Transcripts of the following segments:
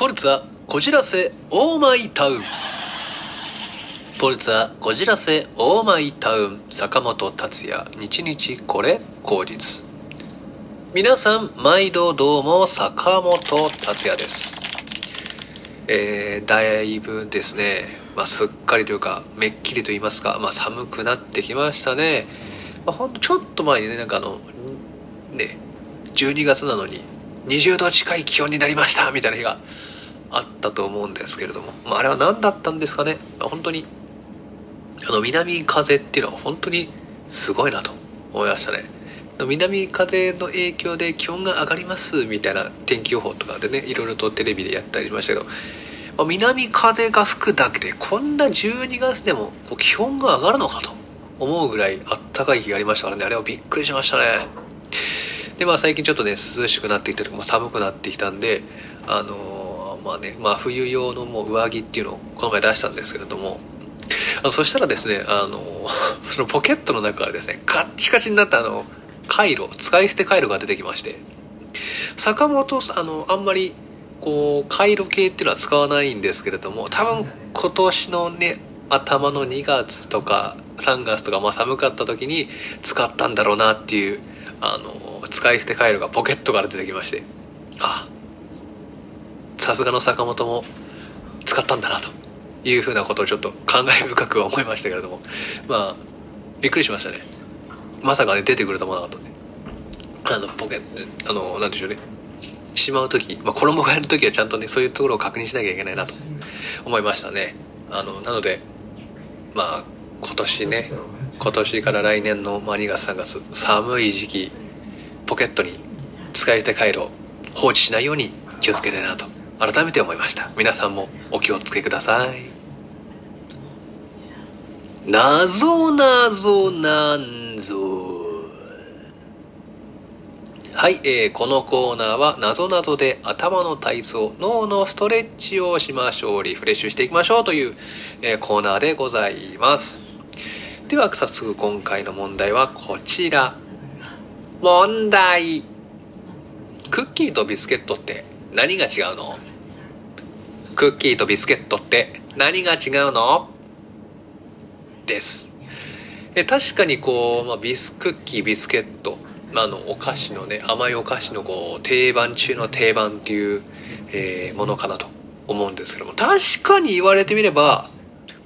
ポルツァこじらせオーマイタウン。ポルツァこじらせオーマイタウン坂本達也。日々これ口実皆さん毎度どうも坂本達也です。えー、だいぶですね、まあ、すっかりというかめっきりと言いますか、まあ、寒くなってきましたね、まあ、ほんとちょっと前にねなんかあのね12月なのに20度近い気温になりましたみたいな日があったと思うんですけれども、まあ、あれは何だったんですかね、まあ、本当にあの南風っていうのは本当にすごいなと。思いましたね。南風の影響で気温が上がりますみたいな天気予報とかでねいろいろとテレビでやったりしましたけど、まあ、南風が吹くだけでこんな12月でも気温が上がるのかと。思うぐらいあったかい日がありましたからね。あれはびっくりしましたね。でまあ最近ちょっとね涼しくなってきたり、まあ、寒くなってきたんであのー、まあねまあ冬用のもう上着っていうのをこの前出したんですけれどもあのそしたらですねあの そのポケットの中からですねカッチカチになったあの回路使い捨て回路が出てきまして坂本あのあんまりこう回路系っていうのは使わないんですけれども多分今年のね頭の2月とか3月とか、まあ、寒かった時に使ったんだろうなっていうあの使い捨て回路がポケットから出てきましてあさすがの坂本も使ったんだなというふうなことをちょっと感慨深くは思いましたけれども。まあびっくりしましたね。まさかね出てくると思わなかったんで。あのポケットあのなんでしょうね。しまう時、まあ、衣替えの時はちゃんとねそういうところを確認しなきゃいけないなと思いましたね。あのなのでまあ今年ね今年から来年の、ま、2月3月寒い時期ポケットに使い捨て回路放置しないように気をつけてなと。改めて思いました。皆さんもお気をつけください。なぞなぞなんぞ。はい、えー、このコーナーはなぞなぞで頭の体操脳のストレッチをしましょうリフレッシュしていきましょうという、えー、コーナーでございます。では早速今回の問題はこちら。問題。クッキーとビスケットって何が違うの？クッキーとビスケットって何が違うの？です。え確かにこう、まあ、ビスクッキービスケット、まあ、のお菓子のね甘いお菓子のこう定番中の定番っていう、えー、ものかなと思うんですけども。確かに言われてみれば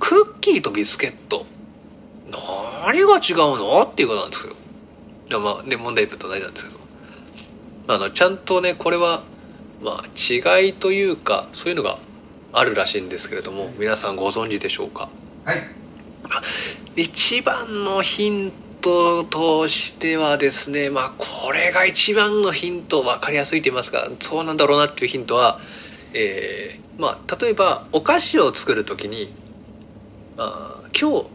クッキーとビスケット。何が違うの？っていうことなんですよまあね問題文と大事なんですけど。あのちゃんとねこれはまあ違いというかそういうのがあるらしいんですけれども皆さんご存知でしょうか？はい。一番のヒントとしてはですねまあこれが一番のヒント分かりやすいと言いますかそうなんだろうなっていうヒントはえー、まあ例えばお菓子を作る時に、まあ、今日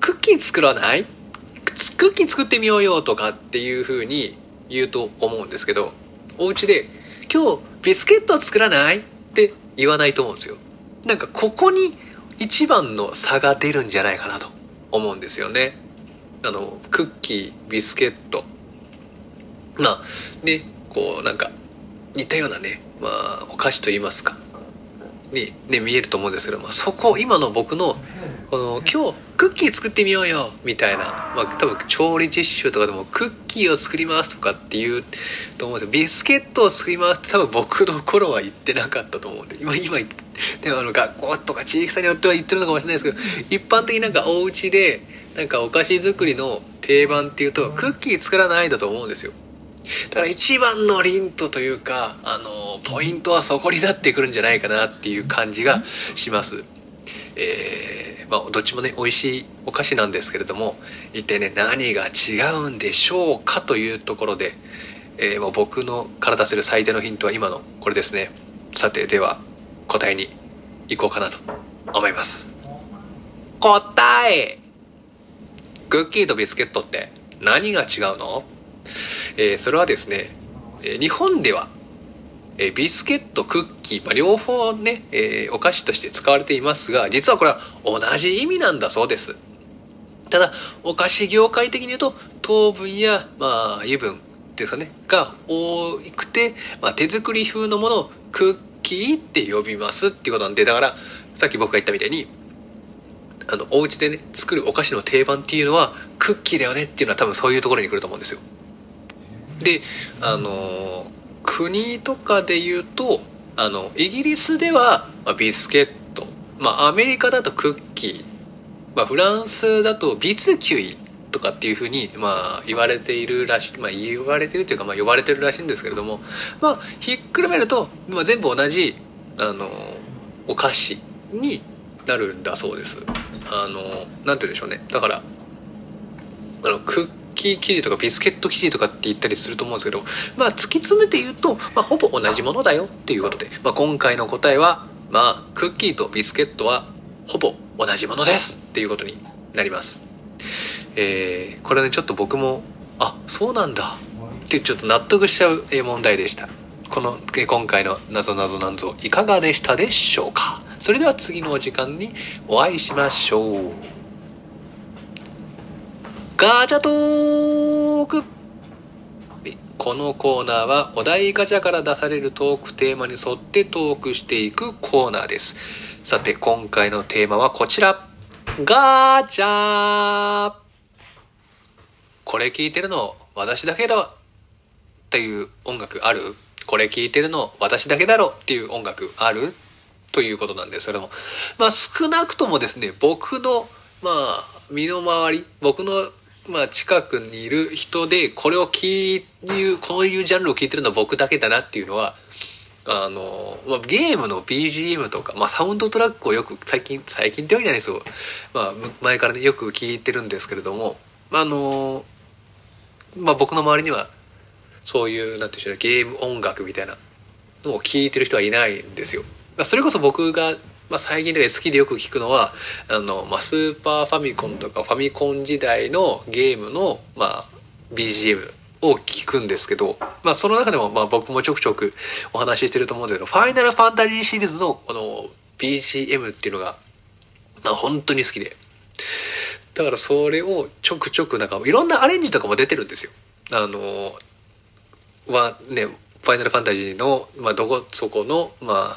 クッキー作らない？クッキー作ってみようよとかっていうふうに言うと思うんですけどお家で今日ビスケット作らない？言わないと思うんですよ。なんかここに一番の差が出るんじゃないかなと思うんですよね。あのクッキービスケット。まあねこうなんか似たようなねまあお菓子と言いますか。にね見えると思うんですけど、まあ、そこ今の僕のこの今日クッキー作ってみようよみたいな、まあ、多分調理実習とかでもクッキーを作りますとかっていうと思うんですよ。ビスケットを作りますって多分僕の頃は言ってなかったと思うんで。今今でもあの学校とか地域差によっては言ってるのかもしれないですけど一般的になんかお家でなんかお菓子作りの定番っていうとクッキー作らないんだと思うんですよ。だから一番のリントというかあのポイントはそこになってくるんじゃないかなっていう感じがします。えーまあ、どっちもね、美味しいお菓子なんですけれども、一体ね、何が違うんでしょうかというところで、えー、もう僕のから出せる最大のヒントは今のこれですね。さて、では、答えに行こうかなと思います。答えクッキーとビスケットって何が違うの?えー、それはですね、え日本ではえビスケット、クッキー、まあ、両方ね、えー、お菓子として使われていますが、実はこれは同じ意味なんだそうです。ただ、お菓子業界的に言うと、糖分や、まあ、油分ですかね、が多くて、まあ、手作り風のものをクッキーって呼びますっていうことなんで、だから、さっき僕が言ったみたいに、あの、お家でね、作るお菓子の定番っていうのは、クッキーだよねっていうのは多分そういうところに来ると思うんですよ。で、あの、国とかで言うと、あの、イギリスでは、ま、ビスケット、まあ、アメリカだとクッキー、まあ、フランスだとビツキュイとかっていうふうに、まあ、言われているらしい、まあ、言われてるというか、まあ、呼ばれてるらしいんですけれども、まあ、ひっくるめると、まあ、全部同じ、あの、お菓子になるんだそうです。あの、なんて言うんでしょうね。だから、あの、クッキー生地とかビスケット生地とかって言ったりすると思うんですけど、まあ、突き詰めて言うと、まあ、ほぼ同じものだよっていうことで、まあ、今回の答えは、まあ、クッキーとビスケットは、ほぼ同じものですっていうことになります。えー、これね、ちょっと僕も、あ、そうなんだってちょっと納得しちゃう問題でした。この、今回のなぞなぞなんぞいかがでしたでしょうか？それでは次のお時間にお会いしましょう。ガチャトークこのコーナーはお題ガチャから出されるトークテーマに沿ってトークしていくコーナーです。さて、今回のテーマはこちら。ガチャこれ聞いてるの私だけだっていう音楽ある？これ聞いてるの私だけだろっていう音楽ある？ということなんですけども。まあ少なくともですね、僕の、まあ、身の回り、僕の、まあ近くにいる人で、これを聞いうこういうジャンルを聞いてるのは僕だけだなっていうのは、あの、まあ、ゲームの BGM とか、まあ、サウンドトラックをよく最近、最近ってわけじゃないですよ。まあ、前からね、よく聞いてるんですけれども、あの、まあ、僕の周りには、そういう、なんていうんでしょうね、ゲーム音楽みたいなのを聞いてる人はいないんですよ。まあ、それこそ僕が、まあ、最近で好きでよく聞くのは、あの、まあ、スーパーファミコンとかファミコン時代のゲームの、まあ、BGM を聞くんですけど、まあその中でもまあ僕もちょくちょくお話ししてると思うんだけど、ファイナルファンタジーシリーズのこの BGM っていうのが、まあ本当に好きで。だからそれをちょくちょくなんかいろんなアレンジとかも出てるんですよ。あの、はね、ファイナルファンタジーの、まあどこそこの、まあ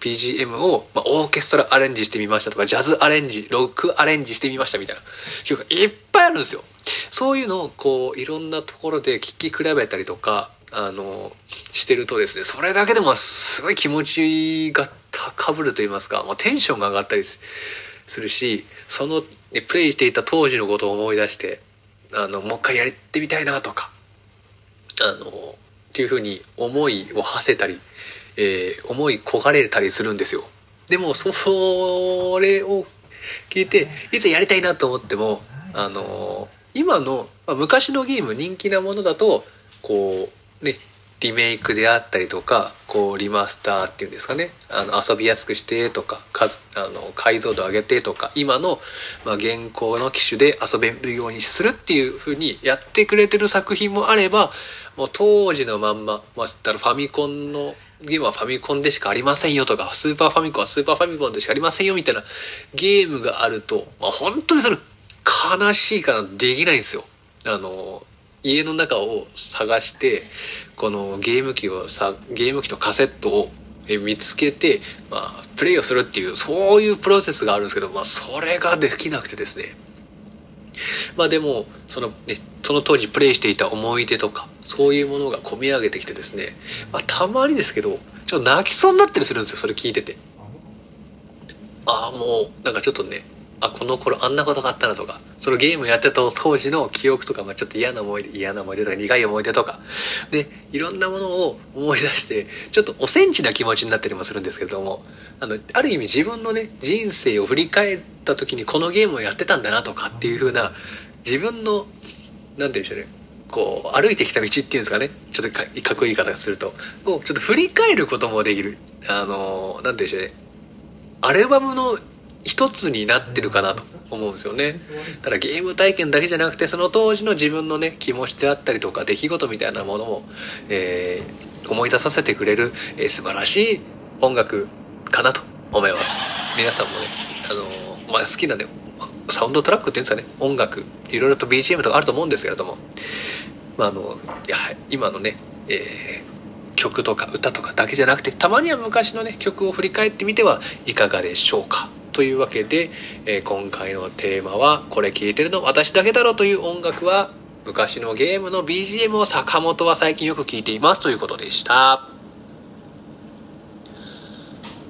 BGM を、まあ、オーケストラアレンジしてみましたとか、ジャズアレンジ、ロックアレンジしてみましたみたいな曲がいっぱいあるんですよ。そういうのをこう、いろんなところで聴き比べたりとか、あの、してるとですね、それだけでもすごい気持ちが高ぶると言いますか、まあ、テンションが上がったりするし、その、ね、プレイしていた当時のことを思い出して、あの、もう一回やってみたいなとか、あの、っていうふうに思いを馳せたり、えー、思い焦がれたりするんですよ。でも、それを聞いて、いつやりたいなと思っても、あの今の、まあ、昔のゲーム人気なものだと、こう、ね、リメイクであったりとか、こう、リマスターっていうんですかね、あの、遊びやすくしてとか、数、あの、解像度上げてとか、今の、まあ、現行の機種で遊べるようにするっていう風にやってくれてる作品もあれば、もう当時のまんま、まあ、だらファミコンのゲームはファミコンでしかありませんよとか、スーパーファミコンはスーパーファミコンでしかありませんよみたいなゲームがあると、まあ、本当にそれ悲しいからできないんですよ。あの、家の中を探して、このゲーム機をさ、ゲーム機とカセットを見つけて、まあ、プレイをするっていう、そういうプロセスがあるんですけど、まあ、それができなくてですね。まあでも、そのね、その当時プレイしていた思い出とか、そういうものが込み上げてきてですね、まあたまにですけど、ちょっと泣きそうになったりするんですよ、それ聞いてて。ああ、もう、なんかちょっとね、あ、この頃あんなことがあったなとか、そのゲームやってた当時の記憶とか、まあちょっと嫌な思い出、嫌な思い出とか苦い思い出とか、で、いろんなものを思い出して、ちょっとおセンチな気持ちになったりもするんですけれども、あの、ある意味自分のね、人生を振り返った時にこのゲームをやってたんだなとかっていう風な、自分の、なんて言うんでしょうね、こう、歩いてきた道っていうんですかね、ちょっとかかっこいい言い方すると、をちょっと振り返ることもできる。あの、なんて言うんでしょうね、アルバムの一つになってるかなと思うんですよね。ただゲーム体験だけじゃなくて、その当時の自分のね、気持ちであったりとか、出来事みたいなものも、えー、思い出させてくれる、えー、素晴らしい音楽かなと思います。皆さんもね、あのー、まあ、好きなね、サウンドトラックっていうんですかね、音楽、いろいろと BGM とかあると思うんですけれども、まあ、あの、や今のね、えー、曲とか歌とかだけじゃなくて、たまには昔のね、曲を振り返ってみてはいかがでしょうか。というわけで、えー、今回のテーマは、これ聴いてるの私だけだろという音楽は、昔のゲームの BGM を坂本は最近よく聴いていますということでした。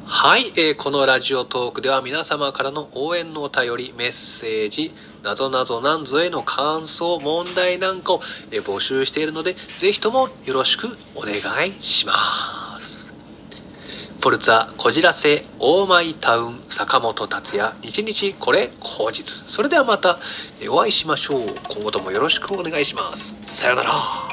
はい、えー、このラジオトークでは皆様からの応援のお便り、メッセージ、なぞなぞなんぞへの感想、問題なんかを、えー、募集しているので、ぜひともよろしくお願いします。ポルツァ、こじらせ、オーマイタウン、坂本達也、日日これ後日。それではまた、お会いしましょう。今後ともよろしくお願いします。さよなら。